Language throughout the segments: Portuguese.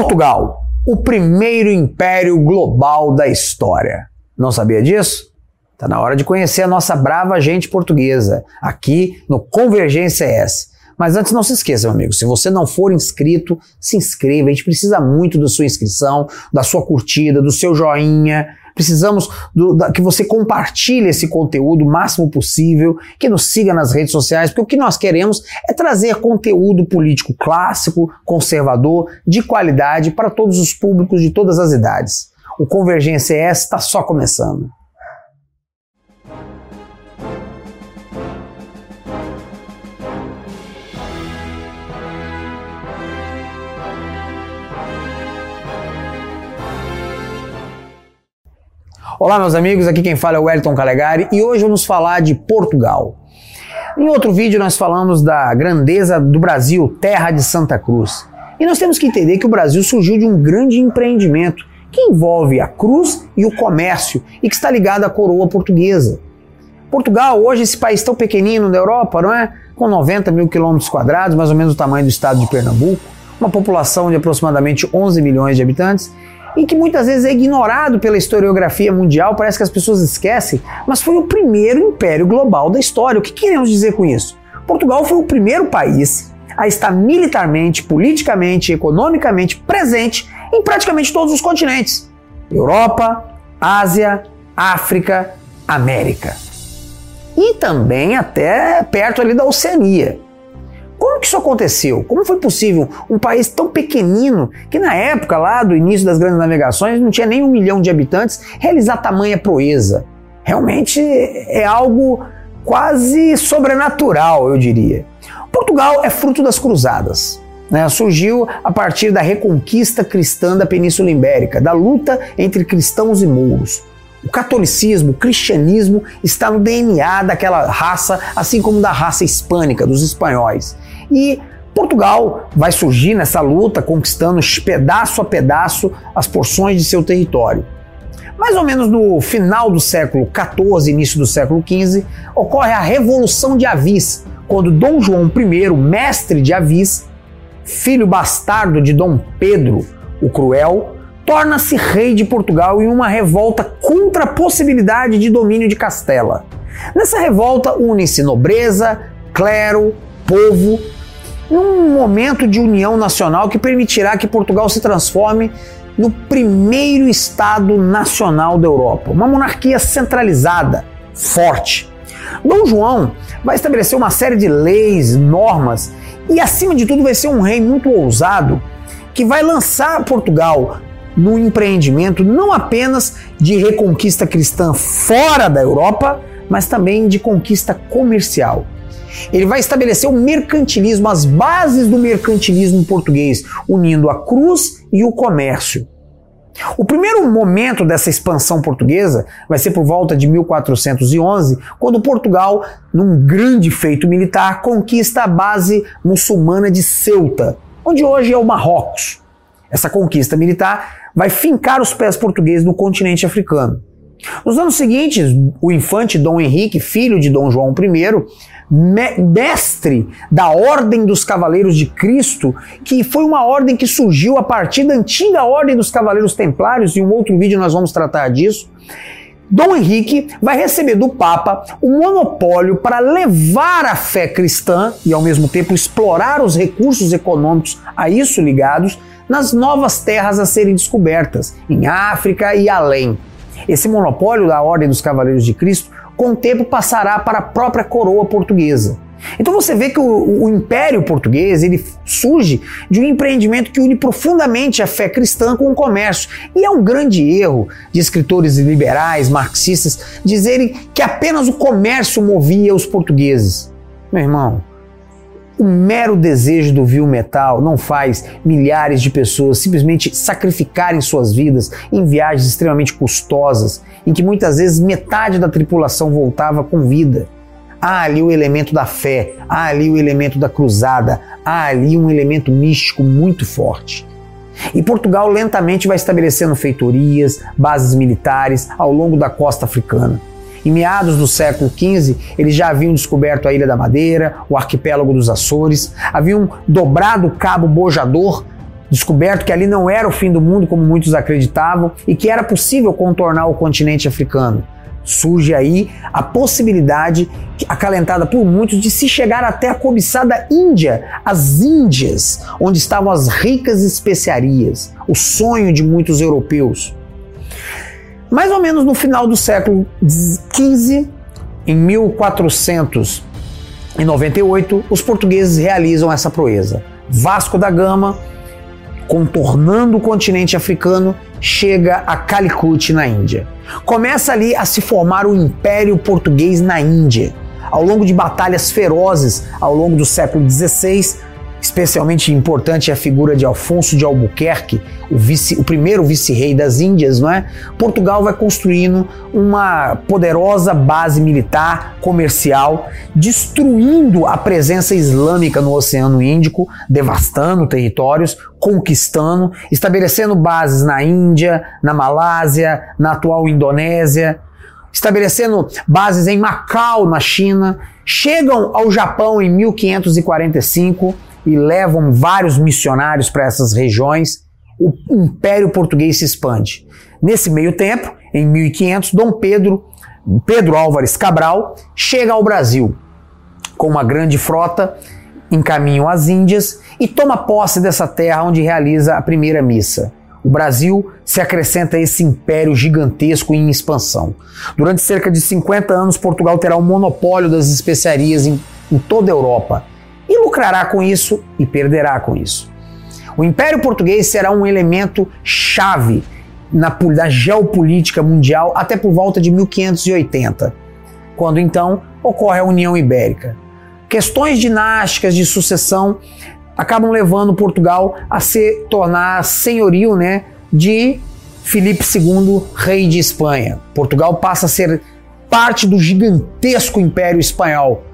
Portugal, o primeiro império global da história. Não sabia disso? Está na hora de conhecer a nossa brava gente portuguesa, aqui no Convergência S. Mas antes não se esqueça, meu amigo, se você não for inscrito, se inscreva. A gente precisa muito da sua inscrição, da sua curtida, do seu joinha. Precisamos do, da, que você compartilhe esse conteúdo o máximo possível, que nos siga nas redes sociais, porque o que nós queremos é trazer conteúdo político clássico, conservador, de qualidade para todos os públicos de todas as idades. O Convergência S está só começando. Olá, meus amigos, aqui quem fala é o Wellington Calegari e hoje vamos falar de Portugal. Em outro vídeo nós falamos da grandeza do Brasil, terra de Santa Cruz. E nós temos que entender que o Brasil surgiu de um grande empreendimento que envolve a cruz e o comércio e que está ligado à coroa portuguesa. Portugal, hoje esse país tão pequenino na Europa, não é? Com 90 mil quilômetros quadrados, mais ou menos o tamanho do estado de Pernambuco, uma população de aproximadamente 11 milhões de habitantes, e que muitas vezes é ignorado pela historiografia mundial, parece que as pessoas esquecem, mas foi o primeiro império global da história. O que queremos dizer com isso? Portugal foi o primeiro país a estar militarmente, politicamente, economicamente presente em praticamente todos os continentes: Europa, Ásia, África, América. E também até perto ali da Oceania. Como que isso aconteceu? Como foi possível um país tão pequenino, que na época lá do início das grandes navegações não tinha nem um milhão de habitantes, realizar tamanha proeza? Realmente é algo quase sobrenatural, eu diria. Portugal é fruto das cruzadas. Né? Surgiu a partir da reconquista cristã da Península Ibérica, da luta entre cristãos e mouros. O catolicismo, o cristianismo está no DNA daquela raça, assim como da raça hispânica, dos espanhóis. E Portugal vai surgir nessa luta, conquistando pedaço a pedaço as porções de seu território. Mais ou menos no final do século XIV, início do século XV, ocorre a Revolução de Avis, quando Dom João I, mestre de Avis, filho bastardo de Dom Pedro o Cruel, torna-se rei de Portugal em uma revolta contra a possibilidade de domínio de Castela. Nessa revolta unem-se nobreza, clero, povo, num momento de união nacional que permitirá que Portugal se transforme no primeiro Estado nacional da Europa, uma monarquia centralizada, forte. Dom João vai estabelecer uma série de leis, normas e, acima de tudo, vai ser um rei muito ousado que vai lançar Portugal no empreendimento não apenas de reconquista cristã fora da Europa, mas também de conquista comercial. Ele vai estabelecer o mercantilismo, as bases do mercantilismo português, unindo a cruz e o comércio. O primeiro momento dessa expansão portuguesa vai ser por volta de 1411, quando Portugal, num grande feito militar, conquista a base muçulmana de Ceuta, onde hoje é o Marrocos. Essa conquista militar vai fincar os pés portugueses no continente africano. Nos anos seguintes, o infante Dom Henrique, filho de Dom João I, mestre da Ordem dos Cavaleiros de Cristo, que foi uma ordem que surgiu a partir da antiga Ordem dos Cavaleiros Templários, em um outro vídeo nós vamos tratar disso. Dom Henrique vai receber do Papa o monopólio para levar a fé cristã e, ao mesmo tempo, explorar os recursos econômicos a isso ligados nas novas terras a serem descobertas, em África e além. Esse monopólio da Ordem dos Cavaleiros de Cristo, com o tempo, passará para a própria coroa portuguesa. Então você vê que o, o, Império Português ele surge de um empreendimento que une profundamente a fé cristã com o comércio. E é um grande erro de escritores liberais, marxistas, dizerem que apenas o comércio movia os portugueses. Meu irmão, o mero desejo do vil metal não faz milhares de pessoas simplesmente sacrificarem suas vidas em viagens extremamente custosas, em que muitas vezes metade da tripulação voltava com vida. Há ali o elemento da fé, há ali o elemento da cruzada, há ali um elemento místico muito forte. E Portugal lentamente vai estabelecendo feitorias, bases militares ao longo da costa africana. Em meados do século XV, eles já haviam descoberto a Ilha da Madeira, o arquipélago dos Açores, haviam dobrado o Cabo Bojador, descoberto que ali não era o fim do mundo como muitos acreditavam e que era possível contornar o continente africano. Surge aí a possibilidade, acalentada por muitos, de se chegar até a cobiçada Índia, as Índias, onde estavam as ricas especiarias, o sonho de muitos europeus. Mais ou menos no final do século XV, em 1498, os portugueses realizam essa proeza. Vasco da Gama, contornando o continente africano, chega a Calicut, na Índia. Começa ali a se formar o Império Português na Índia. Ao longo de batalhas ferozes ao longo do século XVI, Especialmente importante é a figura de Alfonso de Albuquerque, o, vice, o primeiro vice-rei das Índias, não é? Portugal vai construindo uma poderosa base militar comercial, destruindo a presença islâmica no Oceano Índico, devastando territórios, conquistando, estabelecendo bases na Índia, na Malásia, na atual Indonésia, estabelecendo bases em Macau, na China, chegam ao Japão em 1545 e levam vários missionários para essas regiões, o Império Português se expande. Nesse meio tempo, em 1500, Dom Pedro, Pedro Álvares Cabral, chega ao Brasil com uma grande frota em caminho às Índias e toma posse dessa terra onde realiza a primeira missa. O Brasil se acrescenta a esse império gigantesco em expansão. Durante cerca de 50 anos, Portugal terá o monopólio das especiarias em, em toda a Europa e lucrará com isso e perderá com isso. O Império Português será um elemento chave na, na geopolítica mundial até por volta de 1580, quando então ocorre a União Ibérica. Questões dinásticas de sucessão acabam levando Portugal a se tornar senhorio né, de Filipe II, rei de Espanha. Portugal passa a ser parte do gigantesco Império Espanhol,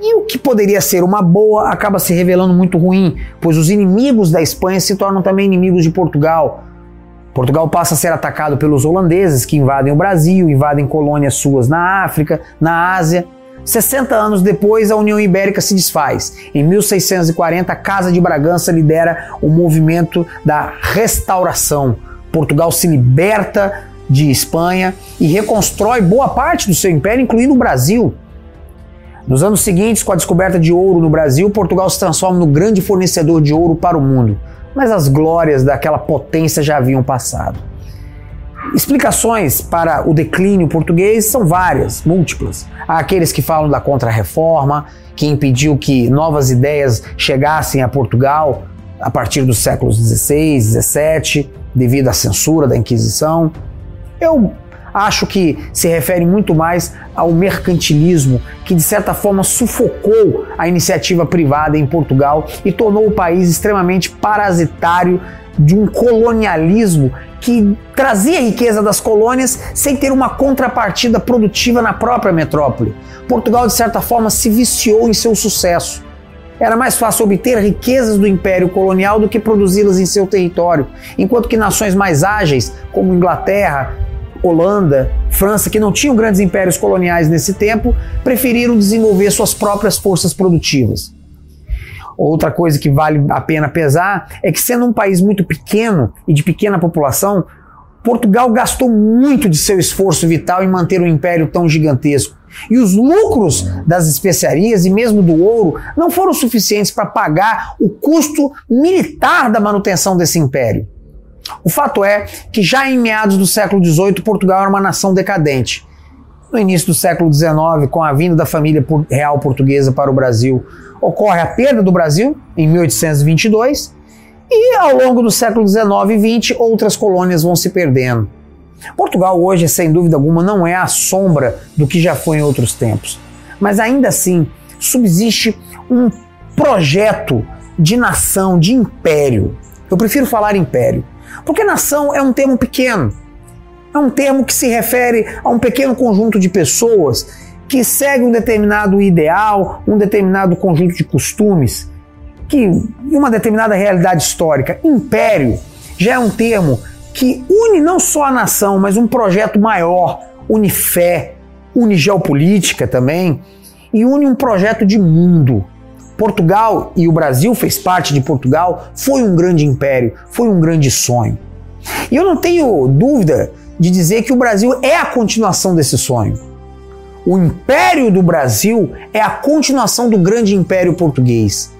e o que poderia ser uma boa acaba se revelando muito ruim, pois os inimigos da Espanha se tornam também inimigos de Portugal. Portugal passa a ser atacado pelos holandeses que invadem o Brasil, invadem colônias suas na África, na Ásia. 60 anos depois, a União Ibérica se desfaz. Em 1640, a Casa de Bragança lidera o movimento da restauração. Portugal se liberta de Espanha e reconstrói boa parte do seu império, incluindo o Brasil. Nos anos seguintes, com a descoberta de ouro no Brasil, Portugal se transforma no grande fornecedor de ouro para o mundo. Mas as glórias daquela potência já haviam passado. Explicações para o declínio português são várias, múltiplas. Há aqueles que falam da Contra-Reforma, que impediu que novas ideias chegassem a Portugal a partir dos séculos XVI, XVII, devido à censura da Inquisição. Eu acho que se refere muito mais ao mercantilismo que, de certa forma, sufocou a iniciativa privada em Portugal e tornou o país extremamente parasitário de um colonialismo que trazia a riqueza das colônias sem ter uma contrapartida produtiva na própria metrópole. Portugal, de certa forma, se viciou em seu sucesso. Era mais fácil obter riquezas do império colonial do que produzi-las em seu território, enquanto que nações mais ágeis, como Inglaterra, Holanda, França, que não tinham grandes impérios coloniais nesse tempo, preferiram desenvolver suas próprias forças produtivas. Outra coisa que vale a pena pesar é que, sendo um país muito pequeno e de pequena população, Portugal gastou muito de seu esforço vital em manter um império tão gigantesco. E os lucros das especiarias e mesmo do ouro não foram suficientes para pagar o custo militar da manutenção desse império. O fato é que já em meados do século XVIII, Portugal era uma nação decadente. No início do século XIX, com a vinda da família real portuguesa para o Brasil, ocorre a perda do Brasil, em 1822, e ao longo do século XIX e XX, outras colônias vão se perdendo. Portugal hoje, sem dúvida alguma, não é a sombra do que já foi em outros tempos, mas ainda assim subsiste um projeto de nação, de império. Eu prefiro falar império, porque nação é um termo pequeno. É um termo que se refere a um pequeno conjunto de pessoas que segue um determinado ideal, um determinado conjunto de costumes, que uma determinada realidade histórica. Império já é um termo que une não só a nação, mas um projeto maior, une fé, une geopolítica também e une um projeto de mundo. Portugal e o Brasil fez parte de Portugal, foi um grande império, foi um grande sonho. E eu não tenho dúvida de dizer que o Brasil é a continuação desse sonho. O Império do Brasil é a continuação do grande Império Português.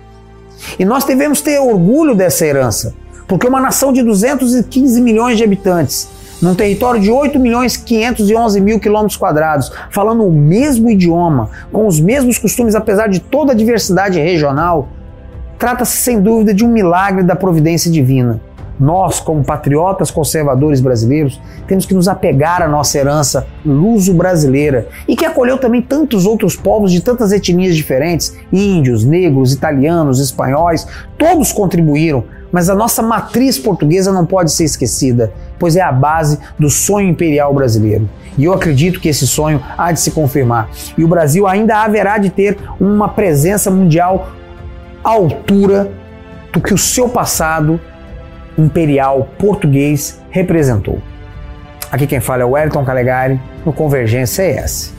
E nós devemos ter orgulho dessa herança, porque uma nação de 215 milhões de habitantes, num território de 8 milhões 511 mil quilômetros quadrados, falando o mesmo idioma, com os mesmos costumes, apesar de toda a diversidade regional, trata-se sem dúvida de um milagre da providência divina. Nós, como patriotas conservadores brasileiros, temos que nos apegar à nossa herança luso-brasileira e que acolheu também tantos outros povos de tantas etnias diferentes índios, negros, italianos, espanhóis todos contribuíram, mas a nossa matriz portuguesa não pode ser esquecida, pois é a base do sonho imperial brasileiro. E eu acredito que esse sonho há de se confirmar. E o Brasil ainda haverá de ter uma presença mundial à altura do que o seu passado imperial português representou. Aqui quem fala é o Wellington Calegari, no Convergência ES.